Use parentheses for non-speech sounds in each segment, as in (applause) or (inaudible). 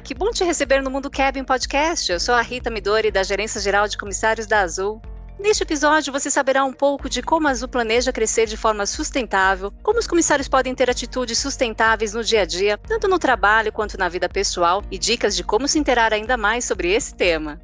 Que bom te receber no Mundo Cabin Podcast. Eu sou a Rita Midori, da Gerência Geral de Comissários da Azul. Neste episódio, você saberá um pouco de como a Azul planeja crescer de forma sustentável, como os comissários podem ter atitudes sustentáveis no dia a dia, tanto no trabalho quanto na vida pessoal, e dicas de como se interar ainda mais sobre esse tema.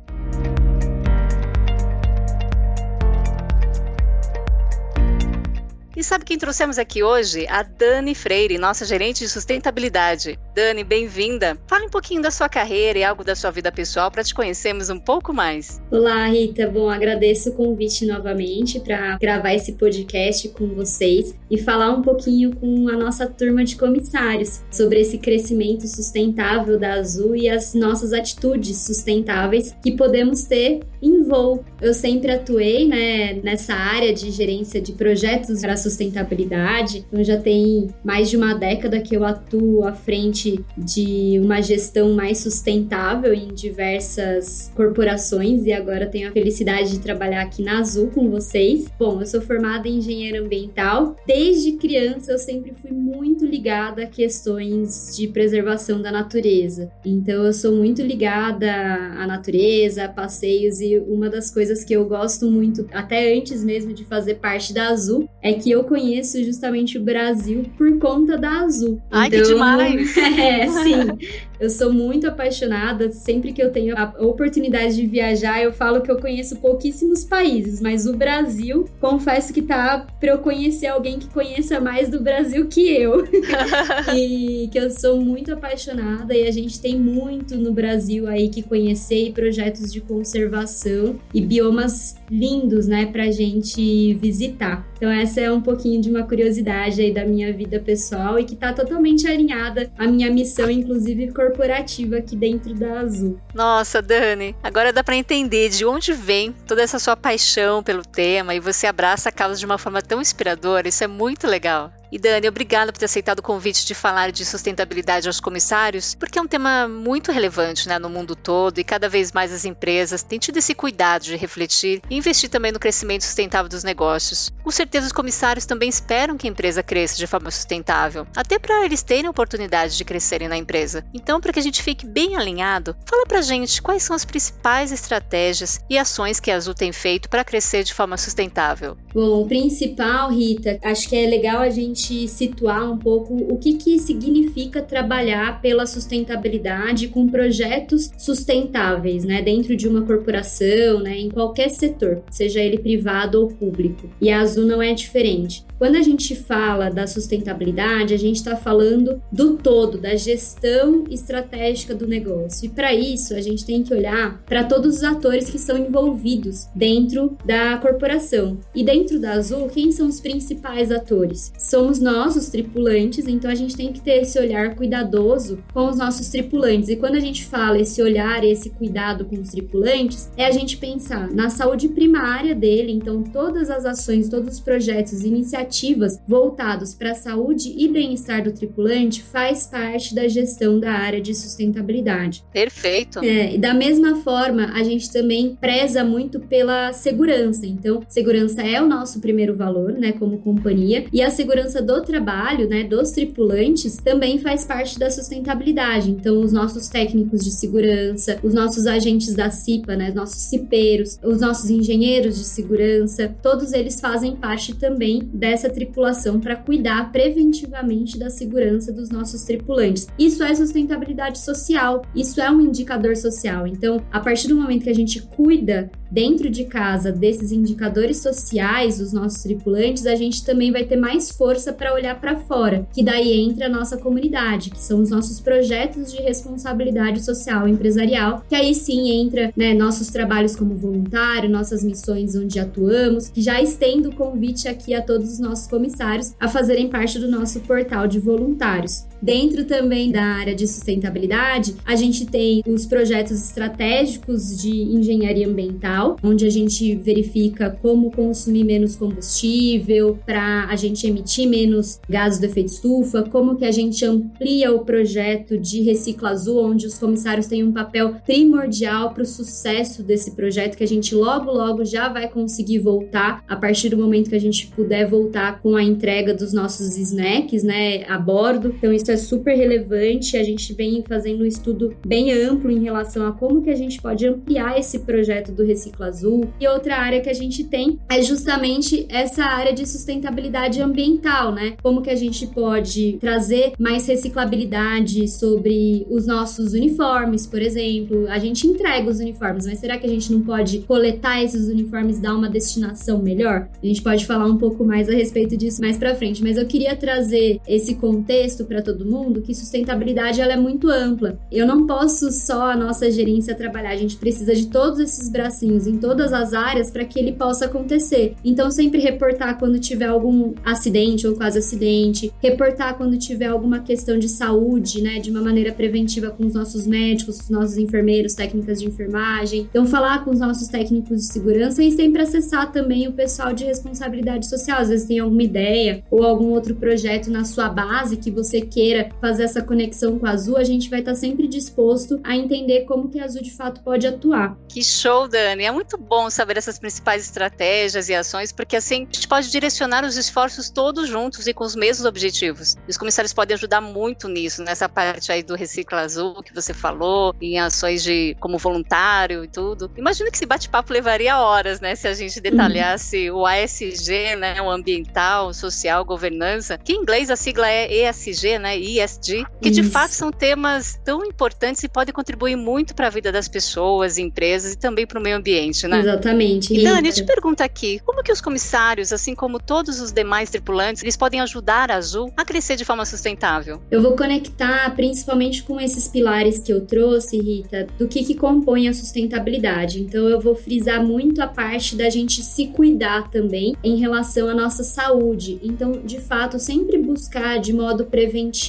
E sabe quem trouxemos aqui hoje? A Dani Freire, nossa gerente de sustentabilidade. Dani, bem-vinda. Fale um pouquinho da sua carreira e algo da sua vida pessoal para te conhecermos um pouco mais. Olá, Rita. Bom, agradeço o convite novamente para gravar esse podcast com vocês e falar um pouquinho com a nossa turma de comissários sobre esse crescimento sustentável da Azul e as nossas atitudes sustentáveis que podemos ter em voo. Eu sempre atuei né, nessa área de gerência de projetos para sustentabilidade. Então já tem mais de uma década que eu atuo à frente de uma gestão mais sustentável em diversas corporações e agora tenho a felicidade de trabalhar aqui na Azul com vocês. Bom, eu sou formada em engenheira ambiental. Desde criança eu sempre fui muito ligada a questões de preservação da natureza. Então eu sou muito ligada à natureza, a passeios e uma das coisas que eu gosto muito, até antes mesmo de fazer parte da Azul, é que eu conheço justamente o Brasil por conta da Azul. Ai, então, que demais! (laughs) é, (laughs) sim. Eu sou muito apaixonada. Sempre que eu tenho a oportunidade de viajar, eu falo que eu conheço pouquíssimos países, mas o Brasil, confesso que tá para eu conhecer alguém que conheça mais do Brasil que eu. (laughs) e que eu sou muito apaixonada e a gente tem muito no Brasil aí que conhecer e projetos de conservação e biomas lindos, né, pra gente visitar. Então essa é um pouquinho de uma curiosidade aí da minha vida pessoal e que tá totalmente alinhada à minha missão, inclusive corporativa aqui dentro da Azul. Nossa, Dani, agora dá para entender de onde vem toda essa sua paixão pelo tema e você abraça a causa de uma forma tão inspiradora. Isso é muito legal. E Dani, obrigada por ter aceitado o convite de falar de sustentabilidade aos comissários, porque é um tema muito relevante né, no mundo todo e cada vez mais as empresas têm tido esse cuidado de refletir e investir também no crescimento sustentável dos negócios. Com certeza, os comissários também esperam que a empresa cresça de forma sustentável, até para eles terem a oportunidade de crescerem na empresa. Então, para que a gente fique bem alinhado, fala pra gente quais são as principais estratégias e ações que a Azul tem feito para crescer de forma sustentável. Bom, o principal, Rita, acho que é legal a gente gente situar um pouco o que, que significa trabalhar pela sustentabilidade com projetos sustentáveis, né, dentro de uma corporação, né, em qualquer setor, seja ele privado ou público. E a Azul não é diferente. Quando a gente fala da sustentabilidade, a gente está falando do todo, da gestão estratégica do negócio. E para isso, a gente tem que olhar para todos os atores que são envolvidos dentro da corporação. E dentro da Azul, quem são os principais atores? Somos nós, os tripulantes, então a gente tem que ter esse olhar cuidadoso com os nossos tripulantes. E quando a gente fala esse olhar, esse cuidado com os tripulantes, é a gente pensar na saúde primária dele, então todas as ações, todos os projetos, iniciativas ativas voltados para a saúde e bem-estar do tripulante faz parte da gestão da área de sustentabilidade. Perfeito. É, e da mesma forma, a gente também preza muito pela segurança. Então, segurança é o nosso primeiro valor, né, como companhia, e a segurança do trabalho, né, dos tripulantes também faz parte da sustentabilidade. Então, os nossos técnicos de segurança, os nossos agentes da CIPA, né, nossos cipeiros, os nossos engenheiros de segurança, todos eles fazem parte também dessa essa tripulação para cuidar preventivamente da segurança dos nossos tripulantes. Isso é sustentabilidade social, isso é um indicador social. Então, a partir do momento que a gente cuida dentro de casa desses indicadores sociais, faz, os nossos tripulantes, a gente também vai ter mais força para olhar para fora, que daí entra a nossa comunidade, que são os nossos projetos de responsabilidade social empresarial, que aí sim entra né, nossos trabalhos como voluntário, nossas missões onde atuamos, que já estendo o convite aqui a todos os nossos comissários a fazerem parte do nosso portal de voluntários. Dentro também da área de sustentabilidade, a gente tem os projetos estratégicos de engenharia ambiental, onde a gente verifica como consumir menos combustível para a gente emitir menos gases do efeito estufa, como que a gente amplia o projeto de Recicla Azul, onde os comissários têm um papel primordial para o sucesso desse projeto, que a gente logo, logo já vai conseguir voltar a partir do momento que a gente puder voltar com a entrega dos nossos snacks, né, a bordo. Então, isso é é super relevante. A gente vem fazendo um estudo bem amplo em relação a como que a gente pode ampliar esse projeto do Recicla Azul. E outra área que a gente tem é justamente essa área de sustentabilidade ambiental, né? Como que a gente pode trazer mais reciclabilidade sobre os nossos uniformes, por exemplo. A gente entrega os uniformes, mas será que a gente não pode coletar esses uniformes, dar uma destinação melhor? A gente pode falar um pouco mais a respeito disso mais para frente, mas eu queria trazer esse contexto para todo mundo que sustentabilidade ela é muito ampla. Eu não posso só a nossa gerência trabalhar, a gente precisa de todos esses bracinhos em todas as áreas para que ele possa acontecer. Então, sempre reportar quando tiver algum acidente ou quase acidente, reportar quando tiver alguma questão de saúde, né, de uma maneira preventiva com os nossos médicos, os nossos enfermeiros, técnicas de enfermagem. Então, falar com os nossos técnicos de segurança e sempre acessar também o pessoal de responsabilidade social. Às vezes tem alguma ideia ou algum outro projeto na sua base que você queira queira fazer essa conexão com a Azul, a gente vai estar sempre disposto a entender como que a Azul de fato pode atuar. Que show, Dani! É muito bom saber essas principais estratégias e ações, porque assim a gente pode direcionar os esforços todos juntos e com os mesmos objetivos. Os comissários podem ajudar muito nisso, nessa parte aí do Recicla Azul que você falou, em ações de como voluntário e tudo. Imagino que esse bate-papo levaria horas, né? Se a gente detalhasse uhum. o ASG, né? O ambiental, social, governança, que em inglês a sigla é ESG, né? ESG, que Isso. de fato são temas tão importantes e podem contribuir muito para a vida das pessoas, empresas e também para o meio ambiente, né? Exatamente. E Dani, eu te pergunto aqui, como que os comissários, assim como todos os demais tripulantes, eles podem ajudar a Azul a crescer de forma sustentável? Eu vou conectar principalmente com esses pilares que eu trouxe, Rita, do que, que compõe a sustentabilidade. Então eu vou frisar muito a parte da gente se cuidar também em relação à nossa saúde. Então, de fato, sempre buscar de modo preventivo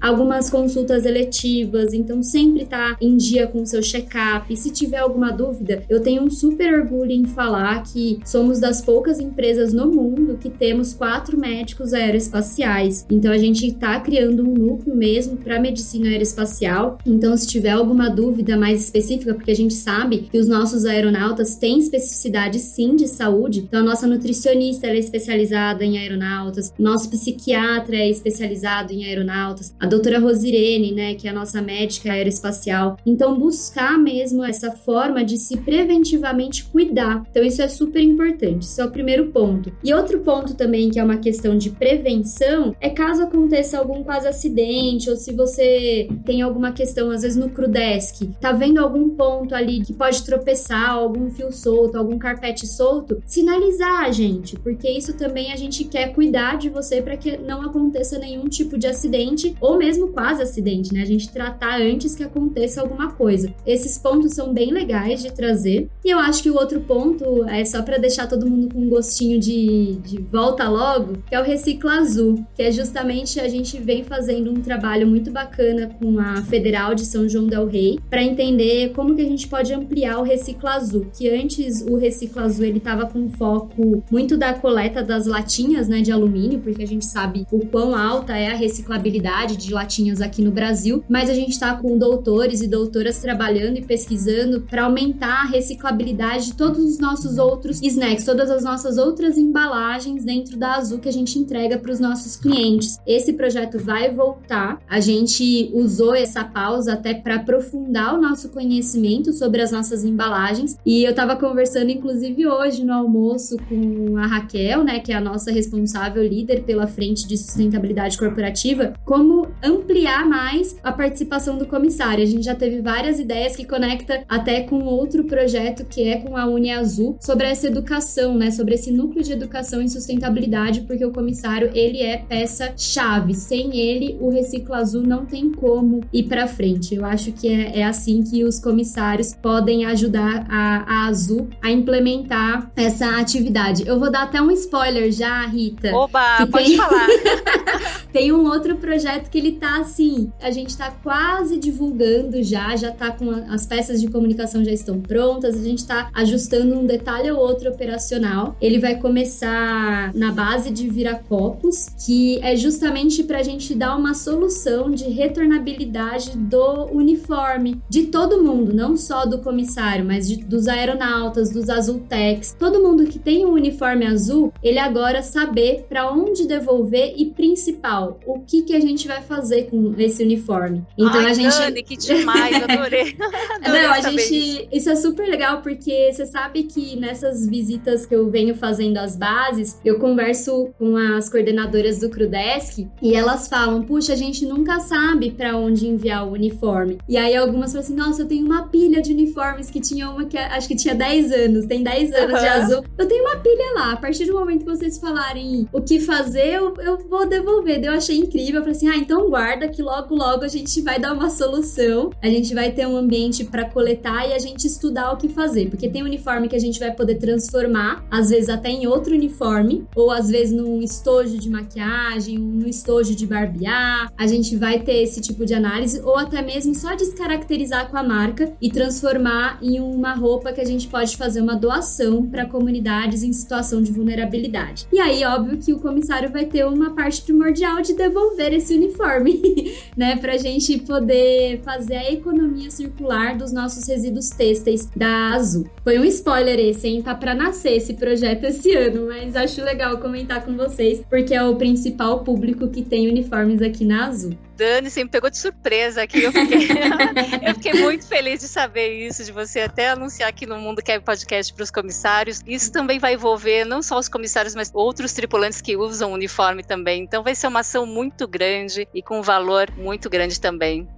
algumas consultas eletivas, então sempre tá em dia com o seu check-up. Se tiver alguma dúvida, eu tenho um super orgulho em falar que somos das poucas empresas no mundo que temos quatro médicos aeroespaciais. Então a gente está criando um núcleo mesmo para medicina aeroespacial. Então se tiver alguma dúvida mais específica, porque a gente sabe que os nossos aeronautas têm especificidade sim de saúde. Então a nossa nutricionista é especializada em aeronautas, nosso psiquiatra é especializado em aeronautas astronautas, a doutora Rosirene, né, que é a nossa médica aeroespacial. Então, buscar mesmo essa forma de se preventivamente cuidar. Então, isso é super importante. Isso é o primeiro ponto. E outro ponto também, que é uma questão de prevenção, é caso aconteça algum quase acidente, ou se você tem alguma questão, às vezes no Crudesk, tá vendo algum ponto ali que pode tropeçar, algum fio solto, algum carpete solto, sinalizar, gente, porque isso também a gente quer cuidar de você para que não aconteça nenhum tipo de acidente acidente ou mesmo quase acidente, né? A gente tratar antes que aconteça alguma coisa. Esses pontos são bem legais de trazer. E eu acho que o outro ponto é só para deixar todo mundo com um gostinho de, de volta logo, que é o Recicla Azul, que é justamente a gente vem fazendo um trabalho muito bacana com a Federal de São João del Rei para entender como que a gente pode ampliar o Recicla Azul, que antes o Recicla Azul ele estava com foco muito da coleta das latinhas, né, de alumínio, porque a gente sabe o quão alta é a reciclabilidade de latinhas aqui no Brasil, mas a gente está com doutores e doutoras trabalhando e pesquisando para aumentar a reciclabilidade de todos os nossos outros snacks, todas as nossas outras embalagens dentro da Azul que a gente entrega para os nossos clientes. Esse projeto vai voltar. A gente usou essa pausa até para aprofundar o nosso conhecimento sobre as nossas embalagens e eu estava conversando inclusive hoje no almoço com a Raquel, né, que é a nossa responsável líder pela frente de sustentabilidade corporativa, como ampliar mais a participação do comissário. A gente já teve várias ideias que conecta até com outro projeto que é com a Uni Azul sobre essa educação, né, sobre esse núcleo de educação em sustentabilidade, porque o comissário ele é peça chave. Sem ele, o Reciclo Azul não tem como ir para frente. Eu acho que é, é, assim que os comissários podem ajudar a, a Azul a implementar essa atividade. Eu vou dar até um spoiler já, Rita. Oba, pode tem... falar. (laughs) tem um outro projeto que ele tá assim, a gente tá quase divulgando já, já tá com a, as peças de comunicação já estão prontas, a gente tá ajustando um detalhe ou outro operacional. Ele vai começar na base de viracopos, que é justamente para a gente dar uma solução de retornabilidade do uniforme de todo mundo, não só do comissário, mas de, dos aeronautas, dos azultex, todo mundo que tem um uniforme azul, ele agora saber para onde devolver e principal, o que que a gente vai fazer com esse uniforme. Então Ai, a gente Dani, que demais, adorei. (laughs) adorei não, a gente isso é super legal porque você sabe que nessas visitas que eu venho fazendo às bases, eu converso com as coordenadoras do Crudesk e elas falam: "Puxa, a gente nunca sabe para onde enviar o uniforme". E aí algumas falam assim: "Nossa, eu tenho uma pilha de uniformes que tinha uma que acho que tinha 10 anos, tem 10 anos uhum. de azul. Eu tenho uma pilha lá. A partir do momento que vocês falarem o que fazer, eu, eu vou devolver". Eu achei incrível, eu falei assim: "Ah, então guarda que logo logo a gente vai dar uma solução. A gente vai ter um ambiente para coletar e a gente estudar o que fazer, porque tem uniforme que a gente vai poder transformar, às vezes até em outro uniforme, ou às vezes num estojo de maquiagem, num estojo de barbear. A gente vai ter esse tipo de análise, ou até mesmo só descaracterizar com a marca e transformar em uma roupa que a gente pode fazer uma doação para comunidades em situação de vulnerabilidade. E aí, óbvio que o comissário vai ter uma parte primordial de devolver esse uniforme, (laughs) né, pra gente poder fazer a economia circular dos nossos resíduos têxteis da Azul. Foi um spoiler esse, hein? Tá pra nascer esse projeto esse ano, mas acho legal comentar com vocês, porque é o principal público que tem uniformes aqui na Azul. Dani, você me pegou de surpresa aqui. Eu fiquei, (laughs) eu fiquei muito feliz de saber isso, de você até anunciar aqui no Mundo Quer Podcast para os comissários. Isso também vai envolver não só os comissários, mas outros tripulantes que usam uniforme também. Então vai ser uma ação muito grande e com um valor muito grande também.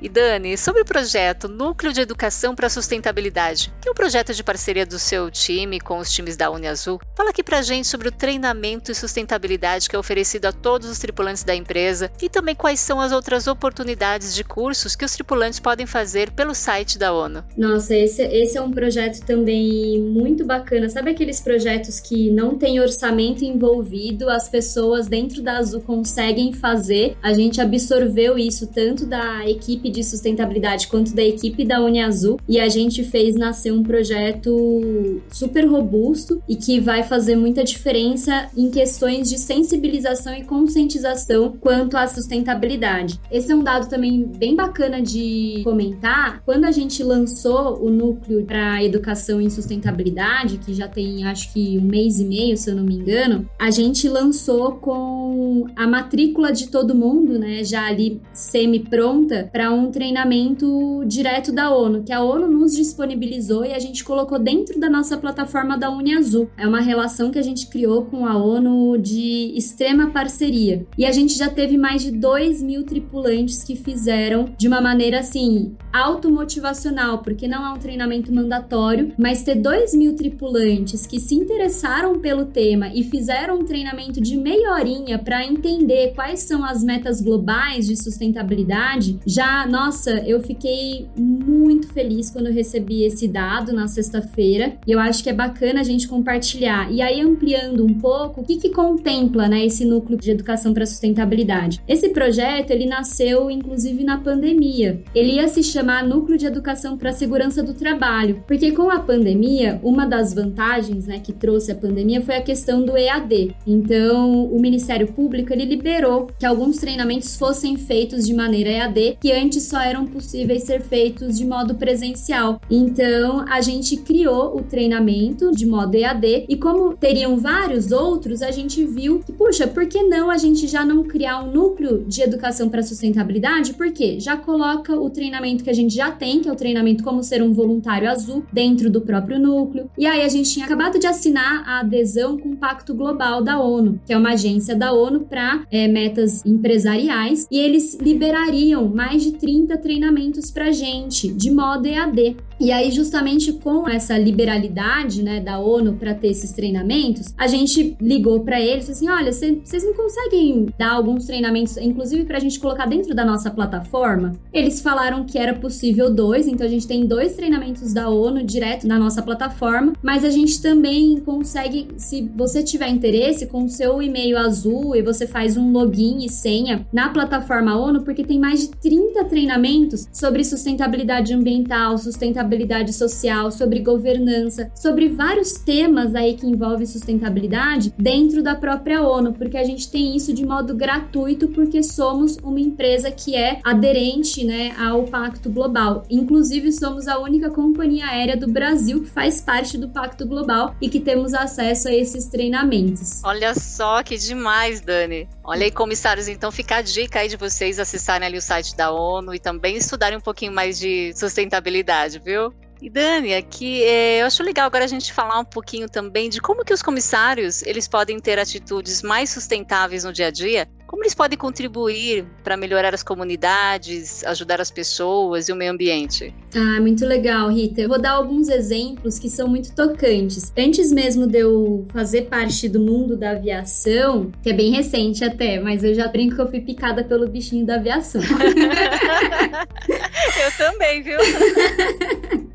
E Dani, sobre o projeto Núcleo de Educação para a Sustentabilidade, que é um projeto de parceria do seu time com os times da Uniazul, fala aqui pra gente sobre o treinamento e sustentabilidade que é oferecido a todos os tripulantes da empresa e também quais são as outras oportunidades de cursos que os tripulantes podem fazer pelo site da ONU. Nossa, esse, esse é um projeto também muito bacana. Sabe aqueles projetos que não tem orçamento envolvido, as pessoas dentro da Azul conseguem fazer? A gente absorveu isso tanto da equipe equipe de sustentabilidade quanto da equipe da Uniazul e a gente fez nascer um projeto super robusto e que vai fazer muita diferença em questões de sensibilização e conscientização quanto à sustentabilidade. Esse é um dado também bem bacana de comentar. Quando a gente lançou o núcleo para educação em sustentabilidade, que já tem acho que um mês e meio, se eu não me engano, a gente lançou com a matrícula de todo mundo, né, já ali semi pronta para treinamento direto da ONU, que a ONU nos disponibilizou e a gente colocou dentro da nossa plataforma da Uniazul. É uma relação que a gente criou com a ONU de extrema parceria. E a gente já teve mais de 2 mil tripulantes que fizeram de uma maneira assim, automotivacional, porque não é um treinamento mandatório, mas ter 2 mil tripulantes que se interessaram pelo tema e fizeram um treinamento de meia horinha para entender quais são as metas globais de sustentabilidade já nossa, eu fiquei muito feliz quando recebi esse dado na sexta-feira e eu acho que é bacana a gente compartilhar. E aí, ampliando um pouco, o que, que contempla né, esse núcleo de educação para sustentabilidade? Esse projeto ele nasceu inclusive na pandemia. Ele ia se chamar Núcleo de Educação para a Segurança do Trabalho, porque com a pandemia, uma das vantagens né, que trouxe a pandemia foi a questão do EAD. Então, o Ministério Público ele liberou que alguns treinamentos fossem feitos de maneira EAD, que antes só eram possíveis ser feitos de modo presencial. Então, a gente criou o treinamento de modo EAD e como teriam vários outros, a gente viu que, puxa, por que não a gente já não criar um núcleo de educação para sustentabilidade? Porque já coloca o treinamento que a gente já tem, que é o treinamento como ser um voluntário azul, dentro do próprio núcleo. E aí a gente tinha acabado de assinar a adesão com o Pacto Global da ONU, que é uma agência da ONU para é, metas empresariais, e eles liberariam mais de 30 30 treinamentos pra gente, de modo EAD. E aí, justamente com essa liberalidade né, da ONU para ter esses treinamentos, a gente ligou para eles assim: olha, vocês não conseguem dar alguns treinamentos, inclusive para a gente colocar dentro da nossa plataforma? Eles falaram que era possível dois, então a gente tem dois treinamentos da ONU direto na nossa plataforma, mas a gente também consegue, se você tiver interesse, com o seu e-mail azul e você faz um login e senha na plataforma ONU, porque tem mais de 30 treinamentos sobre sustentabilidade ambiental, sustentabilidade social, sobre governança, sobre vários temas aí que envolvem sustentabilidade dentro da própria ONU, porque a gente tem isso de modo gratuito porque somos uma empresa que é aderente, né, ao Pacto Global. Inclusive somos a única companhia aérea do Brasil que faz parte do Pacto Global e que temos acesso a esses treinamentos. Olha só que demais, Dani. Olha aí, comissários, então fica a dica aí de vocês acessarem ali o site da ONU e também estudarem um pouquinho mais de sustentabilidade, viu? E Dani, aqui é, eu acho legal agora a gente falar um pouquinho também de como que os comissários eles podem ter atitudes mais sustentáveis no dia a dia, como eles podem contribuir para melhorar as comunidades, ajudar as pessoas e o meio ambiente. Ah, muito legal, Rita. Eu vou dar alguns exemplos que são muito tocantes. Antes mesmo de eu fazer parte do mundo da aviação, que é bem recente até, mas eu já brinco que eu fui picada pelo bichinho da aviação. (laughs) eu também, viu? (laughs)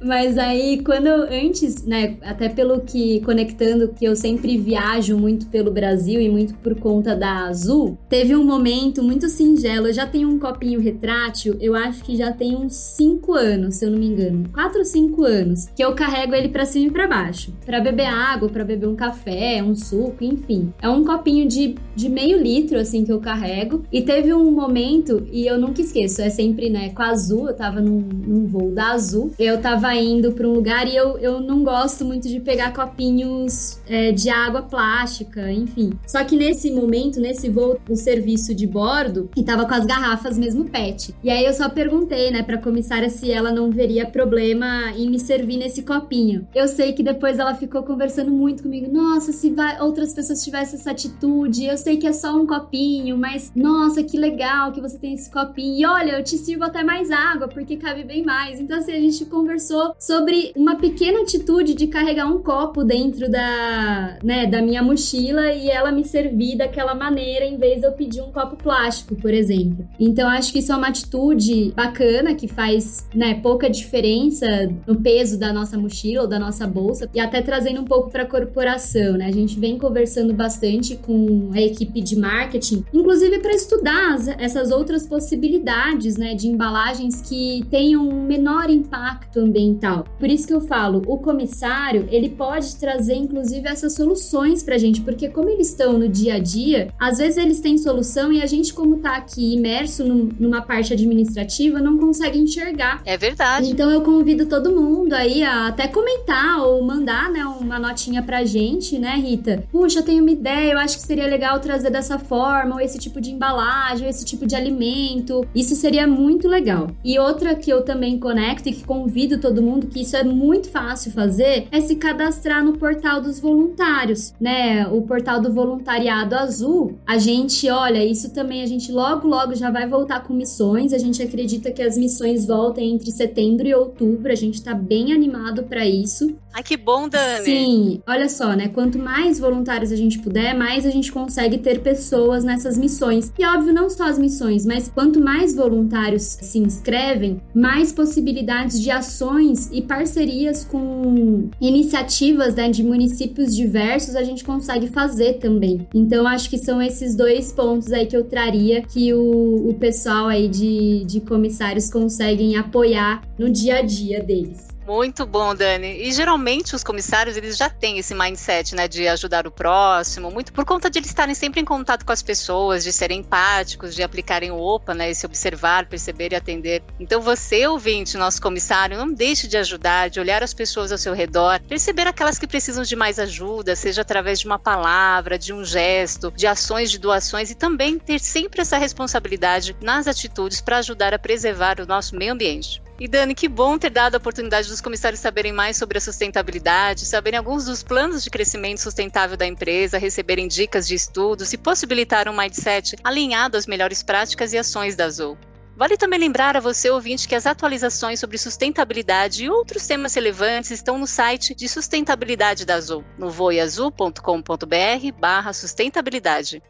Mas aí, quando antes, né, até pelo que conectando que eu sempre viajo muito pelo Brasil e muito por conta da Azul, teve um momento muito singelo. Eu já tenho um copinho retrátil, eu acho que já tem uns 5 anos, se eu não me engano, 4 ou 5 anos, que eu carrego ele para cima e para baixo, para beber água, para beber um café, um suco, enfim. É um copinho de, de meio litro assim que eu carrego. E teve um momento e eu nunca esqueço, é sempre, né, com a Azul, eu tava num, num voo da Azul, eu tava tava indo para um lugar e eu, eu não gosto muito de pegar copinhos é, de água plástica, enfim. Só que nesse momento, nesse voo, o serviço de bordo, e tava com as garrafas mesmo PET. E aí eu só perguntei, né, pra comissária se ela não veria problema em me servir nesse copinho. Eu sei que depois ela ficou conversando muito comigo. Nossa, se vai, outras pessoas tivessem essa atitude, eu sei que é só um copinho, mas nossa, que legal que você tem esse copinho. E olha, eu te sirvo até mais água, porque cabe bem mais. Então, assim, a gente conversou sobre uma pequena atitude de carregar um copo dentro da, né, da minha mochila e ela me servir daquela maneira em vez de eu pedir um copo plástico, por exemplo. Então acho que isso é uma atitude bacana que faz, né, pouca diferença no peso da nossa mochila ou da nossa bolsa e até trazendo um pouco para a corporação, né? A gente vem conversando bastante com a equipe de marketing, inclusive para estudar essas outras possibilidades, né, de embalagens que tenham um menor impacto ambiental ambiental. Por isso que eu falo, o comissário, ele pode trazer inclusive essas soluções pra gente, porque como eles estão no dia a dia, às vezes eles têm solução e a gente como tá aqui imerso num, numa parte administrativa não consegue enxergar. É verdade. Então eu convido todo mundo aí a até comentar ou mandar, né, uma notinha pra gente, né, Rita? Puxa, eu tenho uma ideia, eu acho que seria legal trazer dessa forma, ou esse tipo de embalagem, ou esse tipo de alimento. Isso seria muito legal. E outra que eu também conecto e que convido todo todo mundo que isso é muito fácil fazer é se cadastrar no portal dos voluntários, né? O portal do voluntariado azul. A gente, olha, isso também a gente logo logo já vai voltar com missões. A gente acredita que as missões voltem entre setembro e outubro. A gente tá bem animado para isso. Ai, que bom, Dani. Sim, olha só, né? Quanto mais voluntários a gente puder, mais a gente consegue ter pessoas nessas missões. E óbvio, não só as missões, mas quanto mais voluntários se inscrevem, mais possibilidades de ações e parcerias com iniciativas né, de municípios diversos a gente consegue fazer também. Então, acho que são esses dois pontos aí que eu traria que o, o pessoal aí de, de comissários conseguem apoiar no dia a dia deles. Muito bom, Dani. E geralmente os comissários, eles já têm esse mindset, né, de ajudar o próximo, muito por conta de eles estarem sempre em contato com as pessoas, de serem empáticos, de aplicarem o OPA, né, esse observar, perceber e atender. Então você, ouvinte, nosso comissário, não deixe de ajudar, de olhar as pessoas ao seu redor, perceber aquelas que precisam de mais ajuda, seja através de uma palavra, de um gesto, de ações de doações e também ter sempre essa responsabilidade nas atitudes para ajudar a preservar o nosso meio ambiente. E Dani, que bom ter dado a oportunidade dos comissários saberem mais sobre a sustentabilidade, saberem alguns dos planos de crescimento sustentável da empresa, receberem dicas de estudos e possibilitar um mindset alinhado às melhores práticas e ações da Azul. Vale também lembrar a você, ouvinte, que as atualizações sobre sustentabilidade e outros temas relevantes estão no site de sustentabilidade da Azul, no voiazul.com.br barra sustentabilidade.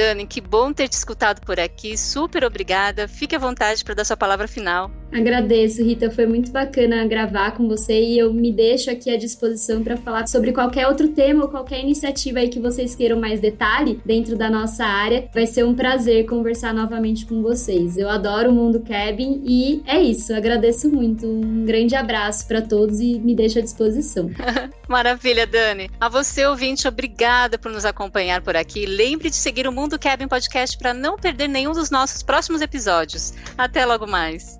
Dani, que bom ter te escutado por aqui. Super obrigada. Fique à vontade para dar sua palavra final. Agradeço, Rita. Foi muito bacana gravar com você e eu me deixo aqui à disposição para falar sobre qualquer outro tema ou qualquer iniciativa aí que vocês queiram mais detalhe dentro da nossa área. Vai ser um prazer conversar novamente com vocês. Eu adoro o mundo cabin e é isso. Agradeço muito. Um grande abraço para todos e me deixo à disposição. (laughs) Maravilha, Dani. A você, ouvinte, obrigada por nos acompanhar por aqui. Lembre de seguir o Mundo Cabin Podcast para não perder nenhum dos nossos próximos episódios. Até logo mais.